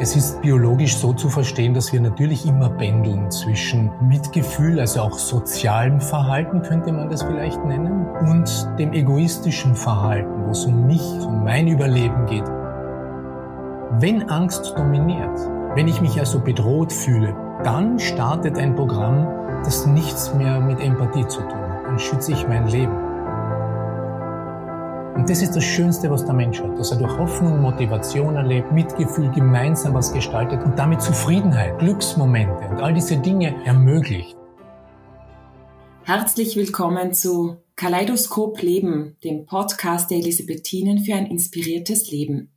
Es ist biologisch so zu verstehen, dass wir natürlich immer pendeln zwischen Mitgefühl, also auch sozialem Verhalten könnte man das vielleicht nennen, und dem egoistischen Verhalten, wo es um mich, um mein Überleben geht. Wenn Angst dominiert, wenn ich mich also bedroht fühle, dann startet ein Programm, das nichts mehr mit Empathie zu tun hat. Dann schütze ich mein Leben. Und das ist das Schönste, was der Mensch hat, dass er durch Hoffnung, Motivation erlebt, Mitgefühl gemeinsam was gestaltet und damit Zufriedenheit, Glücksmomente und all diese Dinge ermöglicht. Herzlich willkommen zu Kaleidoskop Leben, dem Podcast der Elisabethinen für ein inspiriertes Leben.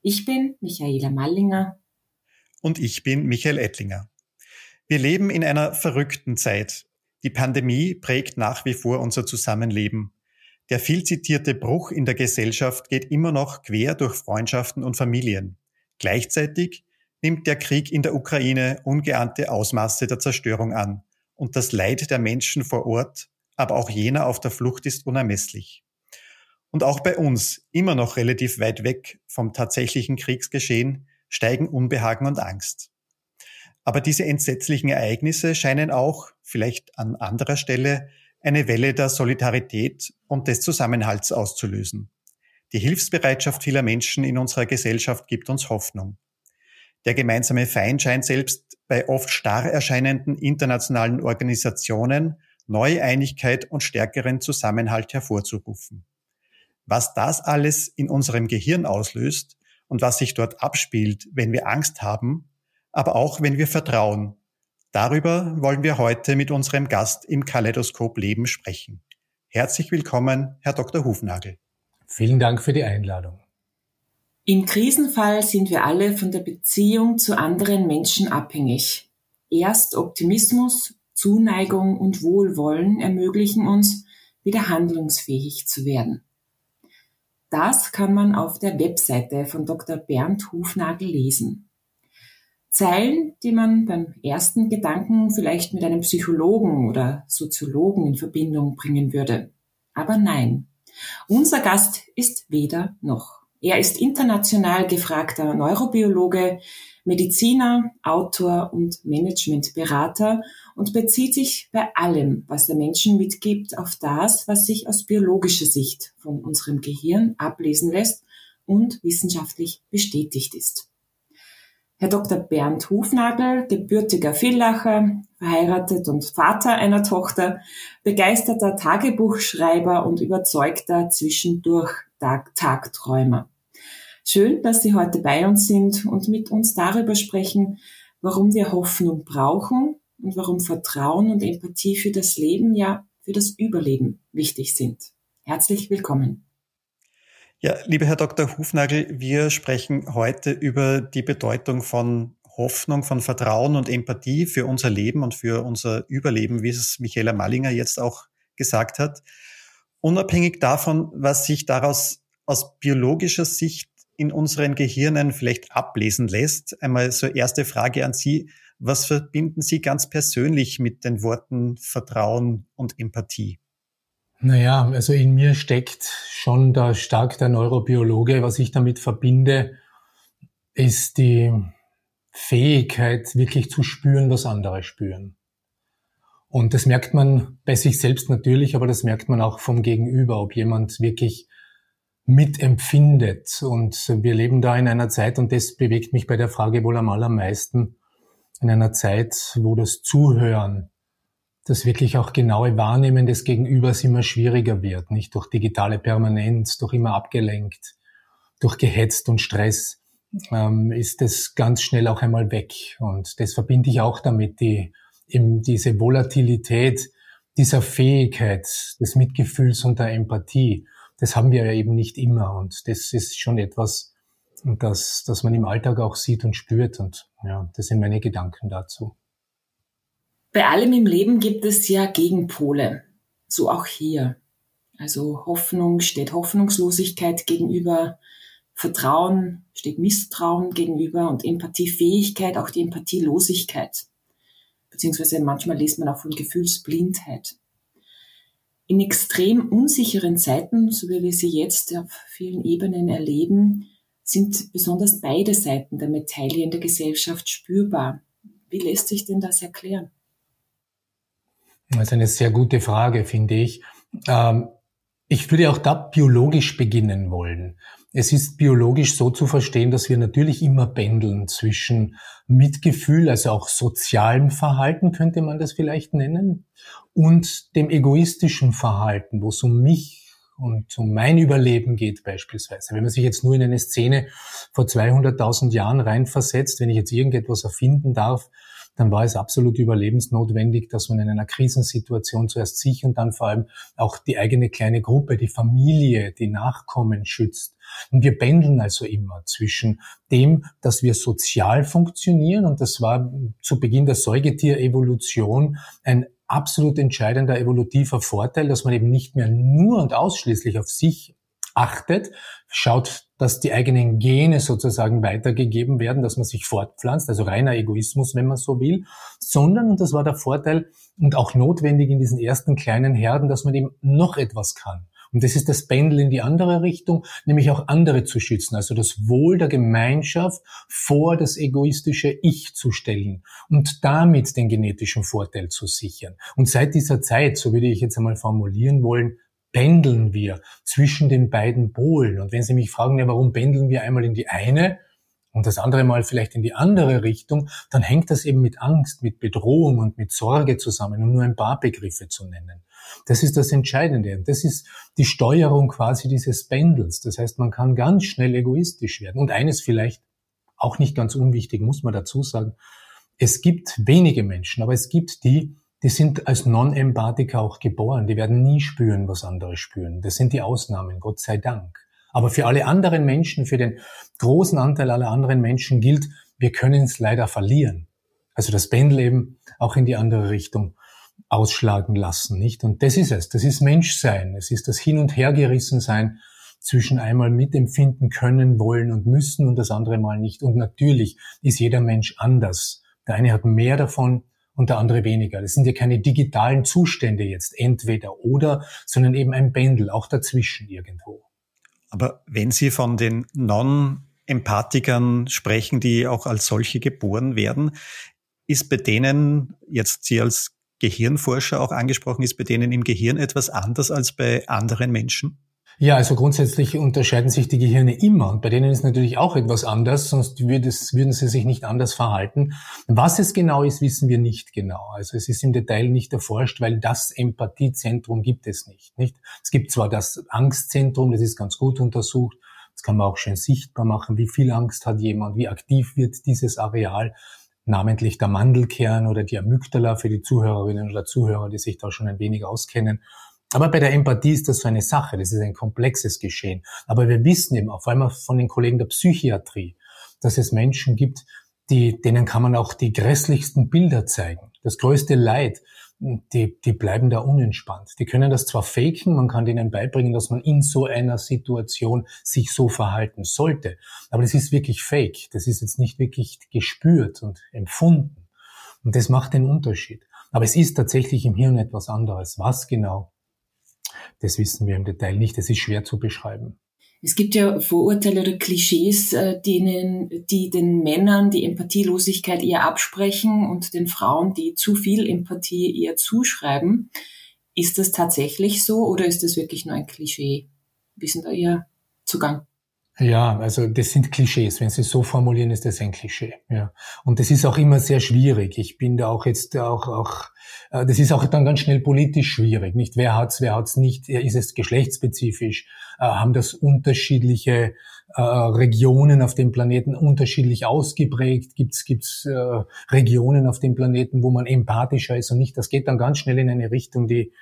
Ich bin Michaela Mallinger. Und ich bin Michael Ettlinger. Wir leben in einer verrückten Zeit. Die Pandemie prägt nach wie vor unser Zusammenleben. Der viel zitierte Bruch in der Gesellschaft geht immer noch quer durch Freundschaften und Familien. Gleichzeitig nimmt der Krieg in der Ukraine ungeahnte Ausmaße der Zerstörung an und das Leid der Menschen vor Ort, aber auch jener auf der Flucht ist unermesslich. Und auch bei uns, immer noch relativ weit weg vom tatsächlichen Kriegsgeschehen, steigen Unbehagen und Angst. Aber diese entsetzlichen Ereignisse scheinen auch, vielleicht an anderer Stelle, eine Welle der Solidarität und des Zusammenhalts auszulösen. Die Hilfsbereitschaft vieler Menschen in unserer Gesellschaft gibt uns Hoffnung. Der gemeinsame Feind scheint selbst bei oft starr erscheinenden internationalen Organisationen neue Einigkeit und stärkeren Zusammenhalt hervorzurufen. Was das alles in unserem Gehirn auslöst und was sich dort abspielt, wenn wir Angst haben, aber auch wenn wir vertrauen, Darüber wollen wir heute mit unserem Gast im Kaleidoskop Leben sprechen. Herzlich willkommen, Herr Dr. Hufnagel. Vielen Dank für die Einladung. Im Krisenfall sind wir alle von der Beziehung zu anderen Menschen abhängig. Erst Optimismus, Zuneigung und Wohlwollen ermöglichen uns, wieder handlungsfähig zu werden. Das kann man auf der Webseite von Dr. Bernd Hufnagel lesen. Zeilen, die man beim ersten Gedanken vielleicht mit einem Psychologen oder Soziologen in Verbindung bringen würde. Aber nein, unser Gast ist weder noch. Er ist international gefragter Neurobiologe, Mediziner, Autor und Managementberater und bezieht sich bei allem, was er Menschen mitgibt, auf das, was sich aus biologischer Sicht von unserem Gehirn ablesen lässt und wissenschaftlich bestätigt ist. Herr Dr. Bernd Hufnagel, gebürtiger Villacher, verheiratet und Vater einer Tochter, begeisterter Tagebuchschreiber und überzeugter zwischendurch Tagträumer. Schön, dass Sie heute bei uns sind und mit uns darüber sprechen, warum wir Hoffnung brauchen und warum Vertrauen und Empathie für das Leben, ja für das Überleben wichtig sind. Herzlich willkommen. Ja, lieber Herr Dr. Hufnagel, wir sprechen heute über die Bedeutung von Hoffnung, von Vertrauen und Empathie für unser Leben und für unser Überleben, wie es Michaela Mallinger jetzt auch gesagt hat. Unabhängig davon, was sich daraus aus biologischer Sicht in unseren Gehirnen vielleicht ablesen lässt, einmal so erste Frage an Sie. Was verbinden Sie ganz persönlich mit den Worten Vertrauen und Empathie? Naja, also in mir steckt schon da stark der Neurobiologe. Was ich damit verbinde, ist die Fähigkeit, wirklich zu spüren, was andere spüren. Und das merkt man bei sich selbst natürlich, aber das merkt man auch vom Gegenüber, ob jemand wirklich mitempfindet. Und wir leben da in einer Zeit, und das bewegt mich bei der Frage wohl am allermeisten, in einer Zeit, wo das Zuhören das wirklich auch genaue Wahrnehmen des Gegenübers immer schwieriger wird, nicht durch digitale Permanenz, durch immer abgelenkt, durch gehetzt und Stress, ähm, ist das ganz schnell auch einmal weg. Und das verbinde ich auch damit, die, eben diese Volatilität dieser Fähigkeit des Mitgefühls und der Empathie. Das haben wir ja eben nicht immer. Und das ist schon etwas, das, das man im Alltag auch sieht und spürt. Und ja, das sind meine Gedanken dazu. Bei allem im Leben gibt es ja Gegenpole. So auch hier. Also Hoffnung steht Hoffnungslosigkeit gegenüber, Vertrauen steht Misstrauen gegenüber und Empathiefähigkeit auch die Empathielosigkeit. Beziehungsweise manchmal liest man auch von Gefühlsblindheit. In extrem unsicheren Zeiten, so wie wir sie jetzt auf vielen Ebenen erleben, sind besonders beide Seiten der Medaille in der Gesellschaft spürbar. Wie lässt sich denn das erklären? Das ist eine sehr gute Frage, finde ich. Ähm, ich würde auch da biologisch beginnen wollen. Es ist biologisch so zu verstehen, dass wir natürlich immer pendeln zwischen Mitgefühl, also auch sozialem Verhalten könnte man das vielleicht nennen, und dem egoistischen Verhalten, wo es um mich und um mein Überleben geht beispielsweise. Wenn man sich jetzt nur in eine Szene vor 200.000 Jahren reinversetzt, wenn ich jetzt irgendetwas erfinden darf, dann war es absolut überlebensnotwendig, dass man in einer Krisensituation zuerst sich und dann vor allem auch die eigene kleine Gruppe, die Familie, die Nachkommen schützt. Und wir pendeln also immer zwischen dem, dass wir sozial funktionieren, und das war zu Beginn der Säugetierevolution ein absolut entscheidender evolutiver Vorteil, dass man eben nicht mehr nur und ausschließlich auf sich achtet, schaut, dass die eigenen Gene sozusagen weitergegeben werden, dass man sich fortpflanzt, also reiner Egoismus, wenn man so will, sondern, und das war der Vorteil und auch notwendig in diesen ersten kleinen Herden, dass man eben noch etwas kann. Und das ist das Pendel in die andere Richtung, nämlich auch andere zu schützen, also das Wohl der Gemeinschaft vor das egoistische Ich zu stellen und damit den genetischen Vorteil zu sichern. Und seit dieser Zeit, so würde ich jetzt einmal formulieren wollen, pendeln wir zwischen den beiden Polen. Und wenn Sie mich fragen, ja, warum pendeln wir einmal in die eine und das andere Mal vielleicht in die andere Richtung, dann hängt das eben mit Angst, mit Bedrohung und mit Sorge zusammen, um nur ein paar Begriffe zu nennen. Das ist das Entscheidende. Und das ist die Steuerung quasi dieses Pendels. Das heißt, man kann ganz schnell egoistisch werden. Und eines vielleicht auch nicht ganz unwichtig, muss man dazu sagen. Es gibt wenige Menschen, aber es gibt die, die sind als Non-Empathiker auch geboren. Die werden nie spüren, was andere spüren. Das sind die Ausnahmen, Gott sei Dank. Aber für alle anderen Menschen, für den großen Anteil aller anderen Menschen gilt, wir können es leider verlieren. Also das Pendel eben auch in die andere Richtung ausschlagen lassen, nicht? Und das ist es. Das ist Menschsein. Es ist das Hin- und Hergerissen sein zwischen einmal mitempfinden können, wollen und müssen und das andere Mal nicht. Und natürlich ist jeder Mensch anders. Der eine hat mehr davon, und der andere weniger. Das sind ja keine digitalen Zustände jetzt, entweder oder, sondern eben ein Pendel, auch dazwischen irgendwo. Aber wenn Sie von den Non-Empathikern sprechen, die auch als solche geboren werden, ist bei denen, jetzt Sie als Gehirnforscher auch angesprochen, ist bei denen im Gehirn etwas anders als bei anderen Menschen? Ja, also grundsätzlich unterscheiden sich die Gehirne immer und bei denen ist natürlich auch etwas anders, sonst es, würden sie sich nicht anders verhalten. Was es genau ist, wissen wir nicht genau. Also es ist im Detail nicht erforscht, weil das Empathiezentrum gibt es nicht. Nicht? Es gibt zwar das Angstzentrum, das ist ganz gut untersucht. Das kann man auch schön sichtbar machen, wie viel Angst hat jemand, wie aktiv wird dieses Areal namentlich der Mandelkern oder die Amygdala für die Zuhörerinnen oder Zuhörer, die sich da schon ein wenig auskennen. Aber bei der Empathie ist das so eine Sache, das ist ein komplexes Geschehen. Aber wir wissen eben, vor allem von den Kollegen der Psychiatrie, dass es Menschen gibt, die, denen kann man auch die grässlichsten Bilder zeigen. Das größte Leid, die, die bleiben da unentspannt. Die können das zwar faken, man kann denen beibringen, dass man in so einer Situation sich so verhalten sollte. Aber das ist wirklich fake. Das ist jetzt nicht wirklich gespürt und empfunden. Und das macht den Unterschied. Aber es ist tatsächlich im Hirn etwas anderes. Was genau? Das wissen wir im Detail nicht. Das ist schwer zu beschreiben. Es gibt ja Vorurteile oder Klischees, äh, denen, die den Männern die Empathielosigkeit eher absprechen und den Frauen, die zu viel Empathie eher zuschreiben. Ist das tatsächlich so oder ist das wirklich nur ein Klischee? Wie sind da Ihr Zugang? Ja, also das sind Klischees. Wenn Sie so formulieren, ist das ein Klischee. Ja. Und das ist auch immer sehr schwierig. Ich bin da auch jetzt auch, auch äh, das ist auch dann ganz schnell politisch schwierig. Nicht wer hat's, wer hat's nicht. Ist es geschlechtsspezifisch? Äh, haben das unterschiedliche äh, Regionen auf dem Planeten unterschiedlich ausgeprägt? Gibt's gibt's äh, Regionen auf dem Planeten, wo man empathischer ist und nicht? Das geht dann ganz schnell in eine Richtung, die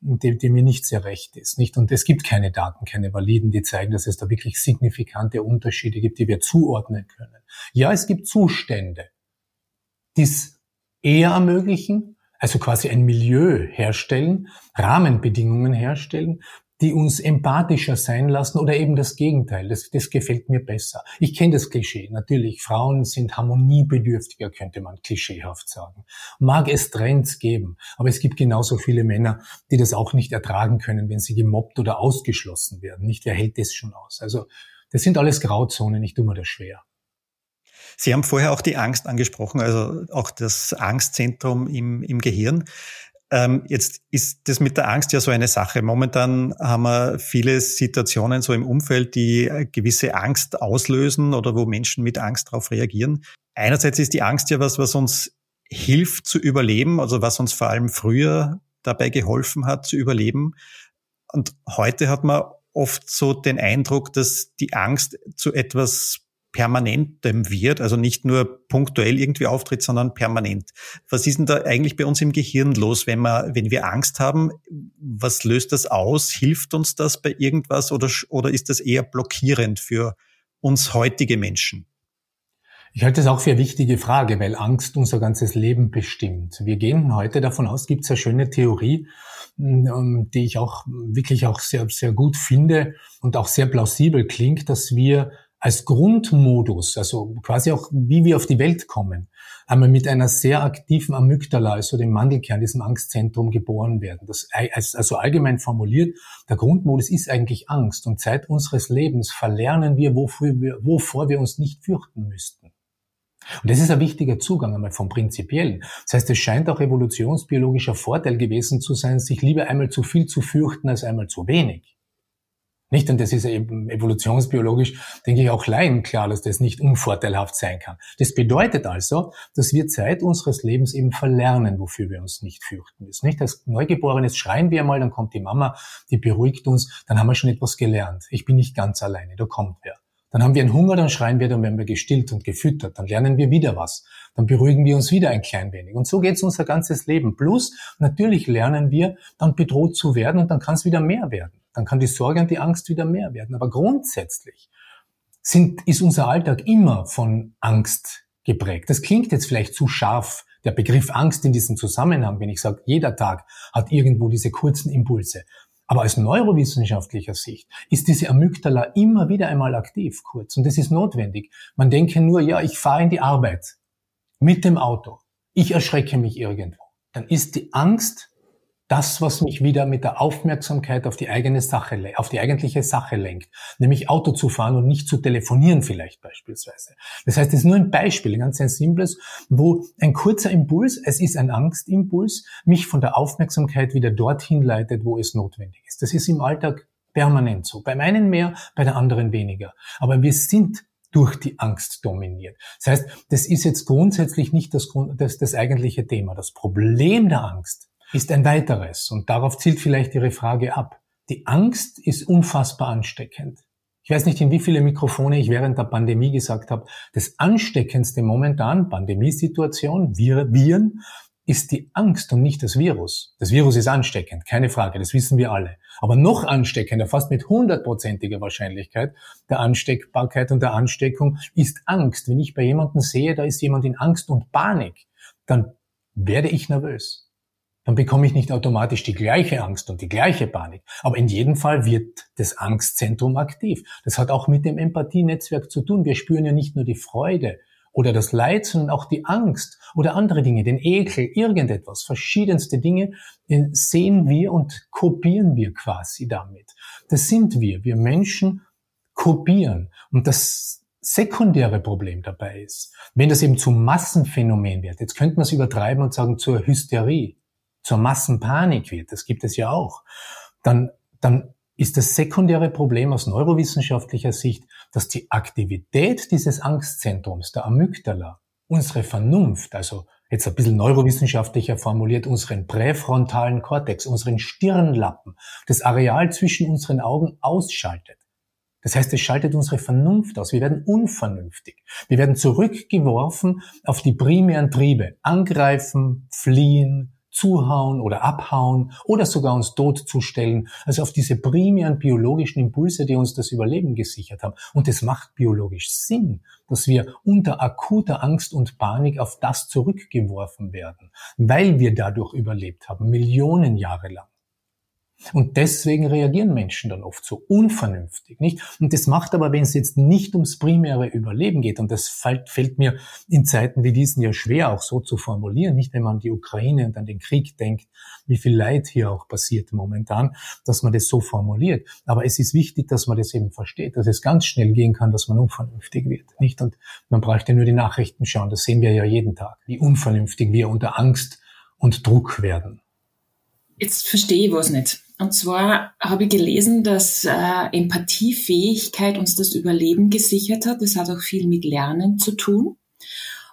die, die mir nicht sehr recht ist. Nicht? Und es gibt keine Daten, keine validen, die zeigen, dass es da wirklich signifikante Unterschiede gibt, die wir zuordnen können. Ja, es gibt Zustände, die es eher ermöglichen, also quasi ein Milieu herstellen, Rahmenbedingungen herstellen, die uns empathischer sein lassen oder eben das Gegenteil. Das, das gefällt mir besser. Ich kenne das Klischee. Natürlich, Frauen sind harmoniebedürftiger, könnte man klischeehaft sagen. Mag es Trends geben, aber es gibt genauso viele Männer, die das auch nicht ertragen können, wenn sie gemobbt oder ausgeschlossen werden. Nicht, wer hält das schon aus? Also Das sind alles Grauzonen, ich tue mir das schwer. Sie haben vorher auch die Angst angesprochen, also auch das Angstzentrum im, im Gehirn. Ähm, jetzt ist das mit der Angst ja so eine Sache. Momentan haben wir viele Situationen so im Umfeld, die gewisse Angst auslösen oder wo Menschen mit Angst darauf reagieren. Einerseits ist die Angst ja was, was uns hilft zu überleben, also was uns vor allem früher dabei geholfen hat zu überleben. Und heute hat man oft so den Eindruck, dass die Angst zu etwas permanentem wird, also nicht nur punktuell irgendwie auftritt, sondern permanent. Was ist denn da eigentlich bei uns im Gehirn los, wenn wir, wenn wir Angst haben? Was löst das aus? Hilft uns das bei irgendwas oder, oder ist das eher blockierend für uns heutige Menschen? Ich halte das auch für eine wichtige Frage, weil Angst unser ganzes Leben bestimmt. Wir gehen heute davon aus, gibt es eine schöne Theorie, ähm, die ich auch wirklich auch sehr, sehr gut finde und auch sehr plausibel klingt, dass wir als Grundmodus, also quasi auch wie wir auf die Welt kommen, einmal mit einer sehr aktiven Amygdala, also dem Mandelkern, diesem Angstzentrum geboren werden. Das, also allgemein formuliert, der Grundmodus ist eigentlich Angst und Zeit unseres Lebens verlernen wir, wofür wir, wovor wir uns nicht fürchten müssten. Und das ist ein wichtiger Zugang einmal vom Prinzipiellen. Das heißt, es scheint auch evolutionsbiologischer Vorteil gewesen zu sein, sich lieber einmal zu viel zu fürchten als einmal zu wenig. Nicht, und das ist eben evolutionsbiologisch, denke ich, auch Laien klar, dass das nicht unvorteilhaft sein kann. Das bedeutet also, dass wir Zeit unseres Lebens eben verlernen, wofür wir uns nicht fürchten müssen. Nicht als Neugeborenes schreien wir mal, dann kommt die Mama, die beruhigt uns, dann haben wir schon etwas gelernt. Ich bin nicht ganz alleine, da kommt wer. Dann haben wir einen Hunger, dann schreien wir, dann werden wir gestillt und gefüttert, dann lernen wir wieder was, dann beruhigen wir uns wieder ein klein wenig. Und so geht es unser ganzes Leben. Plus, natürlich lernen wir, dann bedroht zu werden und dann kann es wieder mehr werden. Dann kann die Sorge und die Angst wieder mehr werden. Aber grundsätzlich sind, ist unser Alltag immer von Angst geprägt. Das klingt jetzt vielleicht zu scharf, der Begriff Angst in diesem Zusammenhang, wenn ich sage, jeder Tag hat irgendwo diese kurzen Impulse. Aber aus neurowissenschaftlicher Sicht ist diese Amygdala immer wieder einmal aktiv, kurz. Und das ist notwendig. Man denke nur, ja, ich fahre in die Arbeit mit dem Auto. Ich erschrecke mich irgendwo. Dann ist die Angst das, was mich wieder mit der Aufmerksamkeit auf die eigene Sache, auf die eigentliche Sache lenkt, nämlich Auto zu fahren und nicht zu telefonieren vielleicht beispielsweise. Das heißt, es ist nur ein Beispiel, ein ganz ein simples, wo ein kurzer Impuls, es ist ein Angstimpuls, mich von der Aufmerksamkeit wieder dorthin leitet, wo es notwendig ist. Das ist im Alltag permanent so. Beim einen mehr, bei der anderen weniger. Aber wir sind durch die Angst dominiert. Das heißt, das ist jetzt grundsätzlich nicht das, das, das eigentliche Thema. Das Problem der Angst ist ein weiteres und darauf zielt vielleicht Ihre Frage ab. Die Angst ist unfassbar ansteckend. Ich weiß nicht, in wie viele Mikrofone ich während der Pandemie gesagt habe, das ansteckendste momentan, Pandemiesituation, Viren, ist die Angst und nicht das Virus. Das Virus ist ansteckend, keine Frage, das wissen wir alle. Aber noch ansteckender, fast mit hundertprozentiger Wahrscheinlichkeit der Ansteckbarkeit und der Ansteckung ist Angst. Wenn ich bei jemandem sehe, da ist jemand in Angst und Panik, dann werde ich nervös dann bekomme ich nicht automatisch die gleiche Angst und die gleiche Panik. Aber in jedem Fall wird das Angstzentrum aktiv. Das hat auch mit dem Empathienetzwerk zu tun. Wir spüren ja nicht nur die Freude oder das Leid, sondern auch die Angst oder andere Dinge, den Ekel, irgendetwas, verschiedenste Dinge sehen wir und kopieren wir quasi damit. Das sind wir. Wir Menschen kopieren. Und das sekundäre Problem dabei ist, wenn das eben zum Massenphänomen wird, jetzt könnte man es übertreiben und sagen zur Hysterie, zur Massenpanik wird, das gibt es ja auch, dann, dann ist das sekundäre Problem aus neurowissenschaftlicher Sicht, dass die Aktivität dieses Angstzentrums, der Amygdala, unsere Vernunft, also jetzt ein bisschen neurowissenschaftlicher formuliert, unseren präfrontalen Kortex, unseren Stirnlappen, das Areal zwischen unseren Augen ausschaltet. Das heißt, es schaltet unsere Vernunft aus. Wir werden unvernünftig. Wir werden zurückgeworfen auf die primären Triebe. Angreifen, fliehen, zuhauen oder abhauen oder sogar uns tot zustellen, also auf diese primären biologischen Impulse, die uns das Überleben gesichert haben. Und es macht biologisch Sinn, dass wir unter akuter Angst und Panik auf das zurückgeworfen werden, weil wir dadurch überlebt haben, Millionen Jahre lang. Und deswegen reagieren Menschen dann oft so unvernünftig, nicht? Und das macht aber, wenn es jetzt nicht ums primäre Überleben geht, und das fällt, fällt mir in Zeiten wie diesen ja schwer auch so zu formulieren, nicht wenn man an die Ukraine und an den Krieg denkt, wie viel Leid hier auch passiert momentan, dass man das so formuliert. Aber es ist wichtig, dass man das eben versteht, dass es ganz schnell gehen kann, dass man unvernünftig wird, nicht? Und man braucht ja nur die Nachrichten schauen, das sehen wir ja jeden Tag, wie unvernünftig wir unter Angst und Druck werden. Jetzt verstehe ich was nicht. Und zwar habe ich gelesen, dass äh, Empathiefähigkeit uns das Überleben gesichert hat. Das hat auch viel mit Lernen zu tun.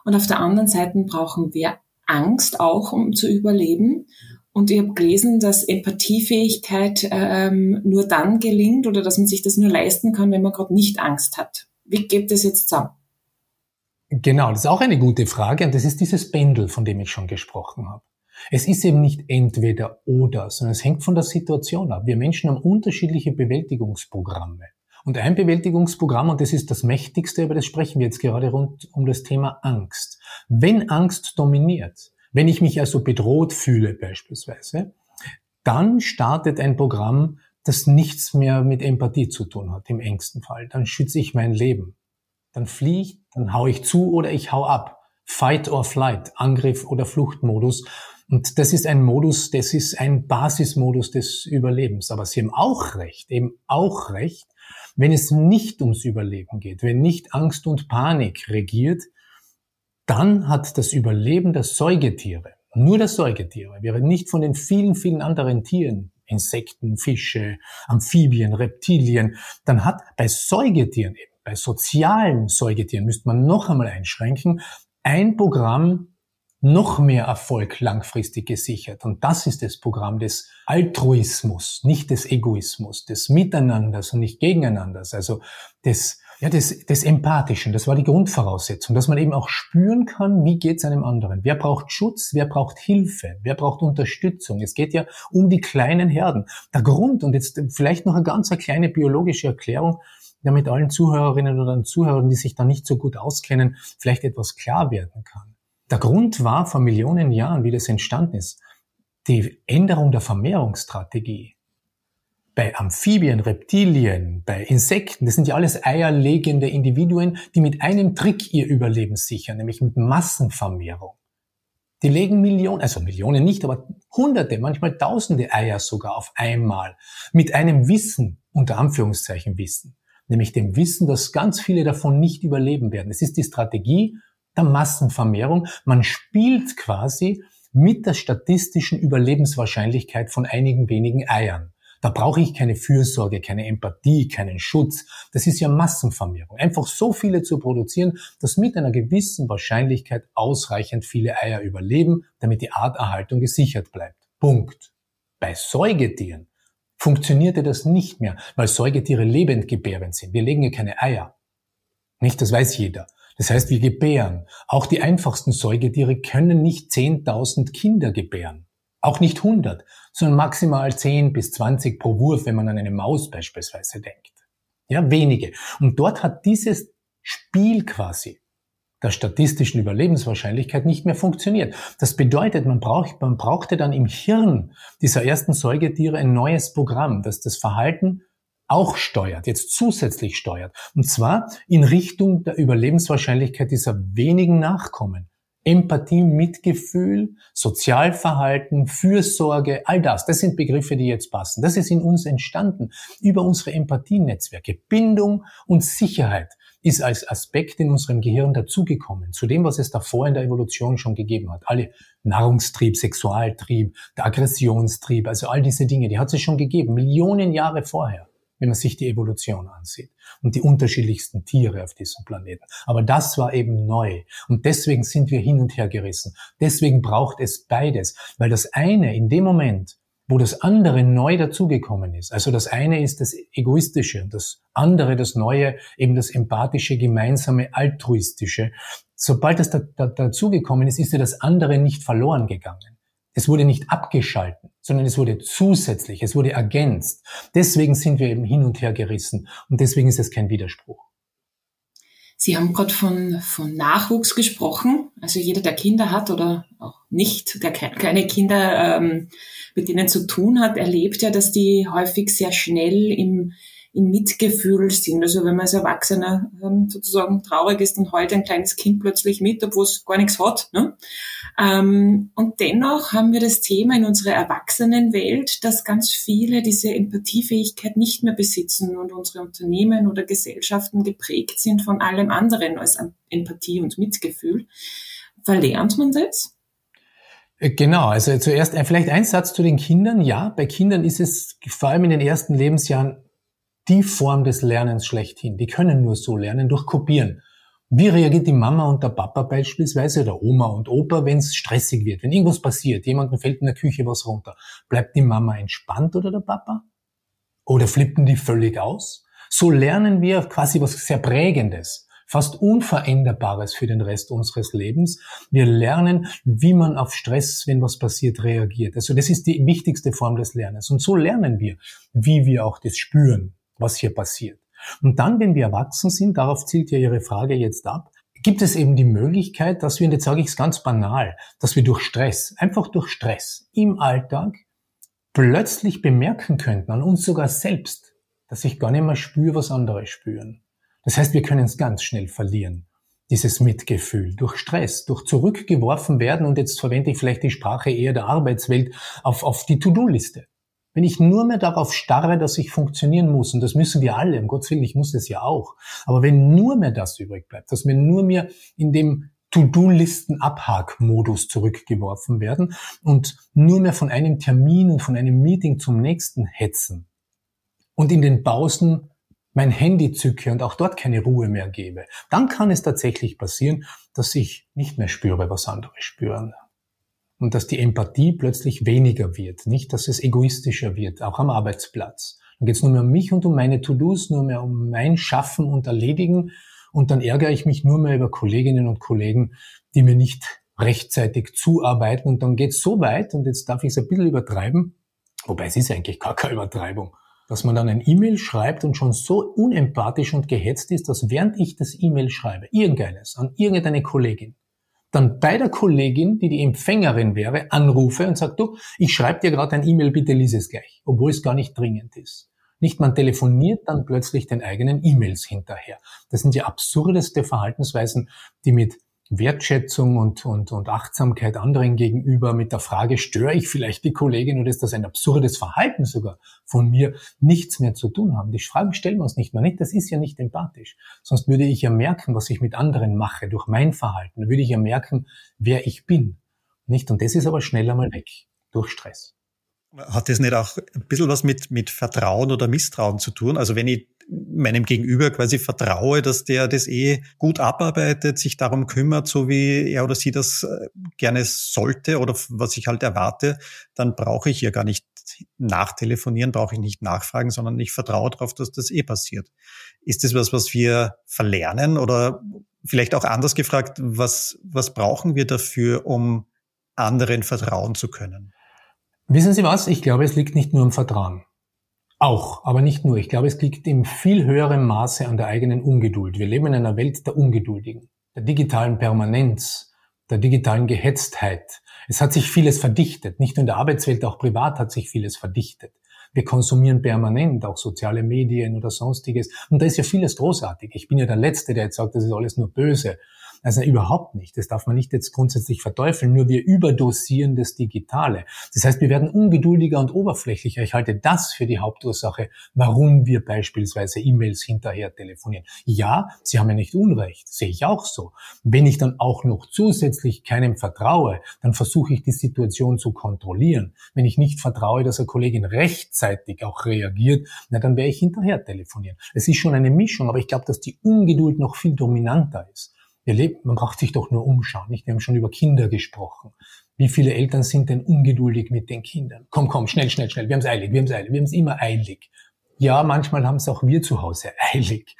Und auf der anderen Seite brauchen wir Angst auch, um zu überleben. Und ich habe gelesen, dass Empathiefähigkeit ähm, nur dann gelingt oder dass man sich das nur leisten kann, wenn man gerade nicht Angst hat. Wie geht das jetzt zusammen? Genau, das ist auch eine gute Frage und das ist dieses Pendel, von dem ich schon gesprochen habe. Es ist eben nicht entweder oder, sondern es hängt von der Situation ab. Wir Menschen haben unterschiedliche Bewältigungsprogramme. Und ein Bewältigungsprogramm, und das ist das mächtigste, über das sprechen wir jetzt gerade rund um das Thema Angst. Wenn Angst dominiert, wenn ich mich also bedroht fühle beispielsweise, dann startet ein Programm, das nichts mehr mit Empathie zu tun hat, im engsten Fall. Dann schütze ich mein Leben. Dann fliehe ich, dann hau ich zu oder ich hau ab. Fight or Flight, Angriff oder Fluchtmodus. Und das ist ein Modus, das ist ein Basismodus des Überlebens. Aber Sie haben auch recht, eben auch recht, wenn es nicht ums Überleben geht, wenn nicht Angst und Panik regiert, dann hat das Überleben der Säugetiere, nur der Säugetiere, wäre nicht von den vielen, vielen anderen Tieren, Insekten, Fische, Amphibien, Reptilien, dann hat bei Säugetieren eben, bei sozialen Säugetieren müsste man noch einmal einschränken, ein Programm noch mehr Erfolg langfristig gesichert. Und das ist das Programm des Altruismus, nicht des Egoismus, des Miteinanders und nicht Gegeneinanders, also des, ja, des, des Empathischen. Das war die Grundvoraussetzung, dass man eben auch spüren kann, wie geht es einem anderen. Wer braucht Schutz, wer braucht Hilfe, wer braucht Unterstützung. Es geht ja um die kleinen Herden. Der Grund, und jetzt vielleicht noch eine ganz eine kleine biologische Erklärung, damit allen Zuhörerinnen oder Zuhörern, die sich da nicht so gut auskennen, vielleicht etwas klar werden kann. Der Grund war vor Millionen Jahren, wie das entstanden ist, die Änderung der Vermehrungsstrategie. Bei Amphibien, Reptilien, bei Insekten, das sind ja alles eierlegende Individuen, die mit einem Trick ihr Überleben sichern, nämlich mit Massenvermehrung. Die legen Millionen, also Millionen nicht, aber Hunderte, manchmal Tausende Eier sogar auf einmal. Mit einem Wissen, unter Anführungszeichen Wissen. Nämlich dem Wissen, dass ganz viele davon nicht überleben werden. Es ist die Strategie der Massenvermehrung. Man spielt quasi mit der statistischen Überlebenswahrscheinlichkeit von einigen wenigen Eiern. Da brauche ich keine Fürsorge, keine Empathie, keinen Schutz. Das ist ja Massenvermehrung. Einfach so viele zu produzieren, dass mit einer gewissen Wahrscheinlichkeit ausreichend viele Eier überleben, damit die Arterhaltung gesichert bleibt. Punkt. Bei Säugetieren funktionierte das nicht mehr, weil Säugetiere lebend gebärend sind. Wir legen ja keine Eier. Nicht, das weiß jeder. Das heißt, wir gebären. Auch die einfachsten Säugetiere können nicht 10.000 Kinder gebären. Auch nicht 100, sondern maximal 10 bis 20 pro Wurf, wenn man an eine Maus beispielsweise denkt. Ja, wenige. Und dort hat dieses Spiel quasi der statistischen Überlebenswahrscheinlichkeit nicht mehr funktioniert. Das bedeutet, man, braucht, man brauchte dann im Hirn dieser ersten Säugetiere ein neues Programm, das das Verhalten auch steuert, jetzt zusätzlich steuert. Und zwar in Richtung der Überlebenswahrscheinlichkeit dieser wenigen Nachkommen. Empathie, Mitgefühl, Sozialverhalten, Fürsorge, all das, das sind Begriffe, die jetzt passen. Das ist in uns entstanden über unsere Empathienetzwerke. Bindung und Sicherheit ist als Aspekt in unserem Gehirn dazugekommen, zu dem, was es davor in der Evolution schon gegeben hat. Alle Nahrungstrieb, Sexualtrieb, der Aggressionstrieb, also all diese Dinge, die hat es schon gegeben, Millionen Jahre vorher wenn man sich die Evolution ansieht und die unterschiedlichsten Tiere auf diesem Planeten. Aber das war eben neu und deswegen sind wir hin und her gerissen. Deswegen braucht es beides, weil das eine in dem Moment, wo das andere neu dazugekommen ist, also das eine ist das Egoistische und das andere, das Neue, eben das Empathische, Gemeinsame, Altruistische. Sobald das da, da, dazugekommen ist, ist ja das andere nicht verloren gegangen. Es wurde nicht abgeschalten, sondern es wurde zusätzlich, es wurde ergänzt. Deswegen sind wir eben hin und her gerissen und deswegen ist es kein Widerspruch. Sie haben gerade von, von Nachwuchs gesprochen. Also jeder, der Kinder hat oder auch nicht, der keine Kinder ähm, mit denen zu tun hat, erlebt ja, dass die häufig sehr schnell im im Mitgefühl sind. Also wenn man als Erwachsener ähm, sozusagen traurig ist, dann heult ein kleines Kind plötzlich mit, obwohl es gar nichts hat. Ne? Ähm, und dennoch haben wir das Thema in unserer Erwachsenenwelt, dass ganz viele diese Empathiefähigkeit nicht mehr besitzen und unsere Unternehmen oder Gesellschaften geprägt sind von allem anderen als Empathie und Mitgefühl. Verlernt man das? Äh, genau, also zuerst äh, vielleicht ein Satz zu den Kindern. Ja, bei Kindern ist es vor allem in den ersten Lebensjahren die Form des Lernens schlechthin. Die können nur so lernen, durch Kopieren. Wie reagiert die Mama und der Papa beispielsweise, oder Oma und Opa, wenn es stressig wird, wenn irgendwas passiert, jemandem fällt in der Küche was runter? Bleibt die Mama entspannt oder der Papa? Oder flippen die völlig aus? So lernen wir quasi was sehr Prägendes, fast Unveränderbares für den Rest unseres Lebens. Wir lernen, wie man auf Stress, wenn was passiert, reagiert. Also das ist die wichtigste Form des Lernens. Und so lernen wir, wie wir auch das spüren, was hier passiert. Und dann, wenn wir erwachsen sind, darauf zielt ja Ihre Frage jetzt ab, gibt es eben die Möglichkeit, dass wir, und jetzt sage ich es ganz banal, dass wir durch Stress, einfach durch Stress im Alltag plötzlich bemerken könnten, an uns sogar selbst, dass ich gar nicht mehr spüre, was andere spüren. Das heißt, wir können es ganz schnell verlieren, dieses Mitgefühl, durch Stress, durch zurückgeworfen werden, und jetzt verwende ich vielleicht die Sprache eher der Arbeitswelt, auf, auf die To-Do-Liste. Wenn ich nur mehr darauf starre, dass ich funktionieren muss, und das müssen wir alle, um Gottes Willen, ich muss es ja auch, aber wenn nur mehr das übrig bleibt, dass wir nur mehr in dem To-Do-Listen-Abhak-Modus zurückgeworfen werden und nur mehr von einem Termin und von einem Meeting zum nächsten hetzen und in den Pausen mein Handy zücke und auch dort keine Ruhe mehr gebe, dann kann es tatsächlich passieren, dass ich nicht mehr spüre, was andere spüren und dass die Empathie plötzlich weniger wird, nicht, dass es egoistischer wird, auch am Arbeitsplatz. Dann geht es nur mehr um mich und um meine To-Dos, nur mehr um mein Schaffen und Erledigen und dann ärgere ich mich nur mehr über Kolleginnen und Kollegen, die mir nicht rechtzeitig zuarbeiten und dann geht es so weit, und jetzt darf ich es ein bisschen übertreiben, wobei es ist eigentlich gar keine Übertreibung, dass man dann ein E-Mail schreibt und schon so unempathisch und gehetzt ist, dass während ich das E-Mail schreibe, irgendeines an irgendeine Kollegin, dann bei der Kollegin, die die Empfängerin wäre, anrufe und sage, du, ich schreibe dir gerade ein E-Mail, bitte lies es gleich, obwohl es gar nicht dringend ist. Nicht man telefoniert dann plötzlich den eigenen E-Mails hinterher. Das sind die absurdeste Verhaltensweisen, die mit Wertschätzung und, und, und Achtsamkeit anderen gegenüber mit der Frage, störe ich vielleicht die Kollegin oder ist das ein absurdes Verhalten sogar von mir, nichts mehr zu tun haben. Die Fragen stellen wir uns nicht mehr nicht. Das ist ja nicht empathisch. Sonst würde ich ja merken, was ich mit anderen mache durch mein Verhalten. Da würde ich ja merken, wer ich bin. Nicht? Und das ist aber schneller mal weg durch Stress. Hat das nicht auch ein bisschen was mit, mit Vertrauen oder Misstrauen zu tun? Also wenn ich meinem Gegenüber quasi vertraue, dass der das eh gut abarbeitet, sich darum kümmert, so wie er oder sie das äh, gerne sollte oder was ich halt erwarte, dann brauche ich ja gar nicht nachtelefonieren, brauche ich nicht nachfragen, sondern ich vertraue darauf, dass das eh passiert. Ist das was, was wir verlernen oder vielleicht auch anders gefragt, was, was brauchen wir dafür, um anderen vertrauen zu können? Wissen Sie was? Ich glaube, es liegt nicht nur im Vertrauen. Auch, aber nicht nur. Ich glaube, es liegt in viel höherem Maße an der eigenen Ungeduld. Wir leben in einer Welt der Ungeduldigen, der digitalen Permanenz, der digitalen Gehetztheit. Es hat sich vieles verdichtet. Nicht nur in der Arbeitswelt, auch privat hat sich vieles verdichtet. Wir konsumieren permanent auch soziale Medien oder sonstiges. Und da ist ja vieles großartig. Ich bin ja der Letzte, der jetzt sagt, das ist alles nur böse. Also überhaupt nicht. Das darf man nicht jetzt grundsätzlich verteufeln. Nur wir überdosieren das Digitale. Das heißt, wir werden ungeduldiger und oberflächlicher. Ich halte das für die Hauptursache, warum wir beispielsweise E-Mails hinterher telefonieren. Ja, Sie haben ja nicht Unrecht. Sehe ich auch so. Wenn ich dann auch noch zusätzlich keinem vertraue, dann versuche ich die Situation zu kontrollieren. Wenn ich nicht vertraue, dass eine Kollegin rechtzeitig auch reagiert, na, dann werde ich hinterher telefonieren. Es ist schon eine Mischung, aber ich glaube, dass die Ungeduld noch viel dominanter ist. Wir leben, man braucht sich doch nur umschauen. Nicht? Wir haben schon über Kinder gesprochen. Wie viele Eltern sind denn ungeduldig mit den Kindern? Komm, komm, schnell, schnell, schnell. Wir haben es eilig, wir haben es eilig, wir haben es immer eilig. Ja, manchmal haben es auch wir zu Hause eilig.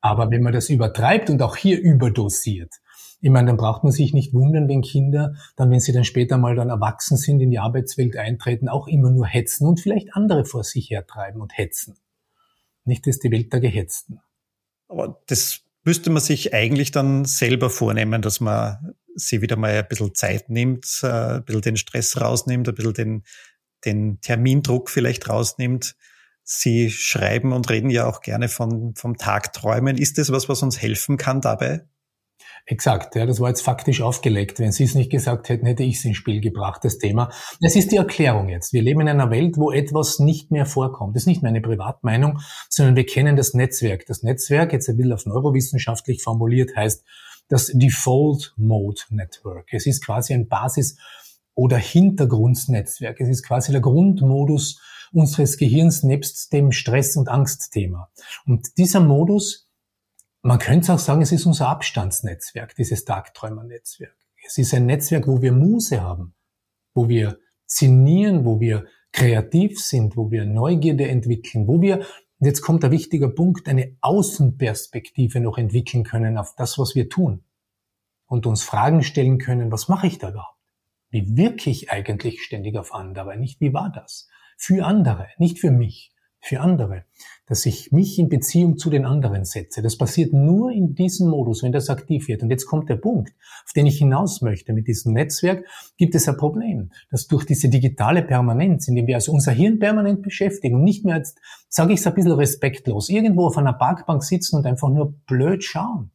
Aber wenn man das übertreibt und auch hier überdosiert, ich meine, dann braucht man sich nicht wundern, wenn Kinder dann, wenn sie dann später mal dann erwachsen sind, in die Arbeitswelt eintreten, auch immer nur hetzen und vielleicht andere vor sich hertreiben und hetzen. Nicht, das ist die Welt der Gehetzten. Aber das müsste man sich eigentlich dann selber vornehmen, dass man sie wieder mal ein bisschen Zeit nimmt, äh, ein bisschen den Stress rausnimmt, ein bisschen den, den Termindruck vielleicht rausnimmt. Sie schreiben und reden ja auch gerne von, vom Tagträumen. Ist das was, was uns helfen kann dabei? Exakt, ja, das war jetzt faktisch aufgelegt. Wenn Sie es nicht gesagt hätten, hätte ich es ins Spiel gebracht, das Thema. Es ist die Erklärung jetzt. Wir leben in einer Welt, wo etwas nicht mehr vorkommt. Das ist nicht mehr eine Privatmeinung, sondern wir kennen das Netzwerk. Das Netzwerk, jetzt ein bisschen auf neurowissenschaftlich formuliert, heißt das Default Mode Network. Es ist quasi ein Basis- oder Hintergrundnetzwerk. Es ist quasi der Grundmodus unseres Gehirns nebst dem Stress- und Angstthema. Und dieser Modus man könnte auch sagen, es ist unser Abstandsnetzwerk, dieses Tagträumernetzwerk. Es ist ein Netzwerk, wo wir Muse haben, wo wir sinnieren, wo wir kreativ sind, wo wir Neugierde entwickeln, wo wir, und jetzt kommt der wichtige Punkt, eine Außenperspektive noch entwickeln können auf das, was wir tun. Und uns Fragen stellen können, was mache ich da überhaupt? Wie wirke ich eigentlich ständig auf andere? Nicht wie war das? Für andere, nicht für mich für andere, dass ich mich in Beziehung zu den anderen setze. Das passiert nur in diesem Modus, wenn das aktiv wird. Und jetzt kommt der Punkt, auf den ich hinaus möchte. Mit diesem Netzwerk gibt es ein Problem, dass durch diese digitale Permanenz, indem wir also unser Hirn permanent beschäftigen und nicht mehr sage ich es ein bisschen respektlos, irgendwo auf einer Parkbank sitzen und einfach nur blöd schauen.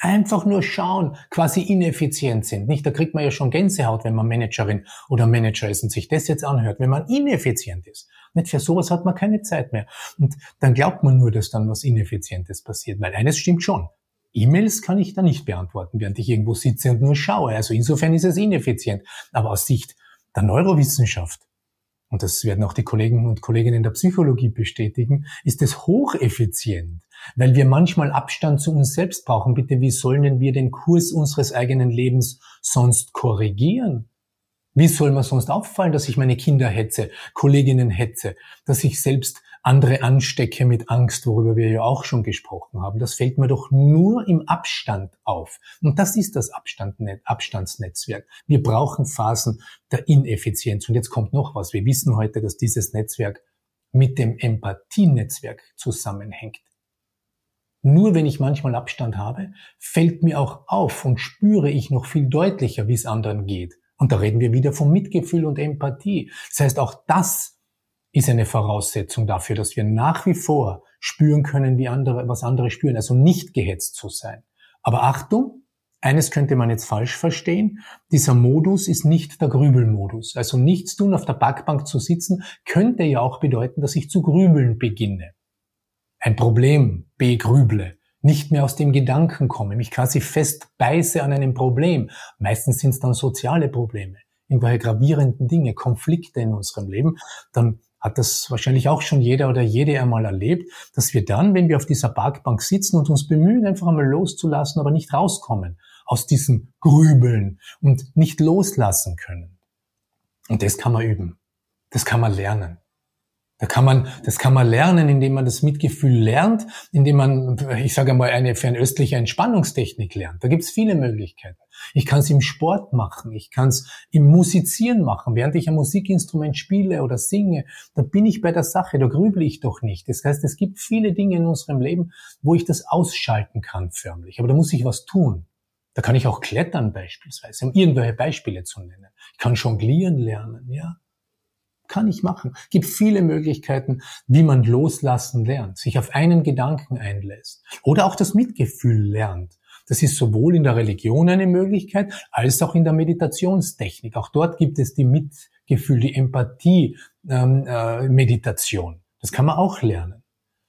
Einfach nur schauen, quasi ineffizient sind. Nicht, da kriegt man ja schon Gänsehaut, wenn man Managerin oder Manager ist und sich das jetzt anhört, wenn man ineffizient ist. Nicht für sowas hat man keine Zeit mehr. Und dann glaubt man nur, dass dann was Ineffizientes passiert. Weil eines stimmt schon. E-Mails kann ich da nicht beantworten, während ich irgendwo sitze und nur schaue. Also insofern ist es ineffizient. Aber aus Sicht der Neurowissenschaft, und das werden auch die Kollegen und Kolleginnen der Psychologie bestätigen, ist es hocheffizient, weil wir manchmal Abstand zu uns selbst brauchen. Bitte, wie sollen denn wir den Kurs unseres eigenen Lebens sonst korrigieren? Wie soll mir sonst auffallen, dass ich meine Kinder hetze, Kolleginnen hetze, dass ich selbst andere anstecke mit Angst, worüber wir ja auch schon gesprochen haben. Das fällt mir doch nur im Abstand auf. Und das ist das Abstandsnetzwerk. Wir brauchen Phasen der Ineffizienz. Und jetzt kommt noch was. Wir wissen heute, dass dieses Netzwerk mit dem Empathienetzwerk zusammenhängt. Nur wenn ich manchmal Abstand habe, fällt mir auch auf und spüre ich noch viel deutlicher, wie es anderen geht. Und da reden wir wieder von Mitgefühl und Empathie. Das heißt, auch das ist eine Voraussetzung dafür, dass wir nach wie vor spüren können, wie andere, was andere spüren, also nicht gehetzt zu sein. Aber Achtung, eines könnte man jetzt falsch verstehen. Dieser Modus ist nicht der Grübelmodus. Also nichts tun, auf der Backbank zu sitzen, könnte ja auch bedeuten, dass ich zu grübeln beginne. Ein Problem begrüble nicht mehr aus dem Gedanken komme, mich quasi fest beiße an einem Problem. Meistens sind es dann soziale Probleme, irgendwelche gravierenden Dinge, Konflikte in unserem Leben. Dann hat das wahrscheinlich auch schon jeder oder jede einmal erlebt, dass wir dann, wenn wir auf dieser Parkbank sitzen und uns bemühen, einfach einmal loszulassen, aber nicht rauskommen aus diesem Grübeln und nicht loslassen können. Und das kann man üben. Das kann man lernen. Da kann man, das kann man lernen, indem man das Mitgefühl lernt, indem man, ich sage mal, eine fernöstliche Entspannungstechnik lernt. Da gibt's viele Möglichkeiten. Ich kann es im Sport machen, ich kann es im Musizieren machen. Während ich ein Musikinstrument spiele oder singe, da bin ich bei der Sache, da grüble ich doch nicht. Das heißt, es gibt viele Dinge in unserem Leben, wo ich das ausschalten kann förmlich. Aber da muss ich was tun. Da kann ich auch klettern beispielsweise, um irgendwelche Beispiele zu nennen. Ich kann jonglieren lernen, ja kann ich machen. Es gibt viele Möglichkeiten, wie man loslassen lernt, sich auf einen Gedanken einlässt oder auch das Mitgefühl lernt. Das ist sowohl in der Religion eine Möglichkeit als auch in der Meditationstechnik. Auch dort gibt es die Mitgefühl, die Empathie, ähm, äh, Meditation. Das kann man auch lernen.